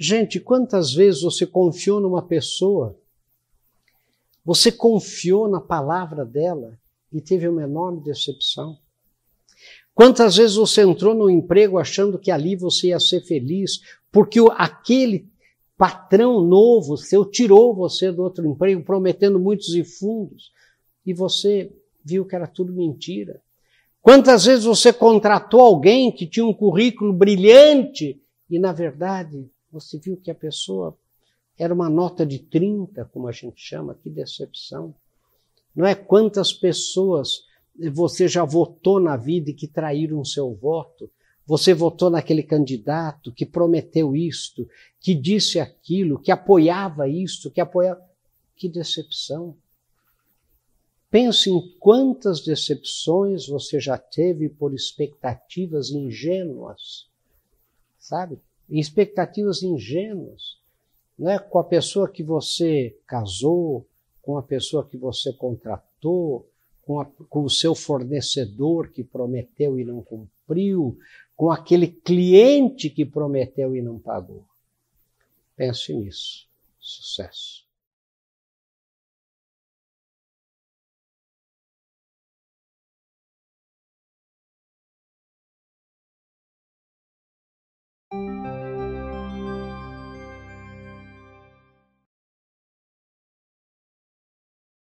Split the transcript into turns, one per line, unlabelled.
Gente, quantas vezes você confiou numa pessoa, você confiou na palavra dela e teve uma enorme decepção? Quantas vezes você entrou no emprego achando que ali você ia ser feliz, porque aquele patrão novo seu tirou você do outro emprego, prometendo muitos e fundos, e você viu que era tudo mentira? Quantas vezes você contratou alguém que tinha um currículo brilhante e, na verdade, você viu que a pessoa era uma nota de 30, como a gente chama, que decepção. Não é quantas pessoas você já votou na vida e que traíram o seu voto? Você votou naquele candidato que prometeu isto, que disse aquilo, que apoiava isto, que apoiava. Que decepção! Pense em quantas decepções você já teve por expectativas ingênuas, sabe? Expectativas ingênuas, né? com a pessoa que você casou, com a pessoa que você contratou, com, a, com o seu fornecedor que prometeu e não cumpriu, com aquele cliente que prometeu e não pagou. Pense nisso. Sucesso.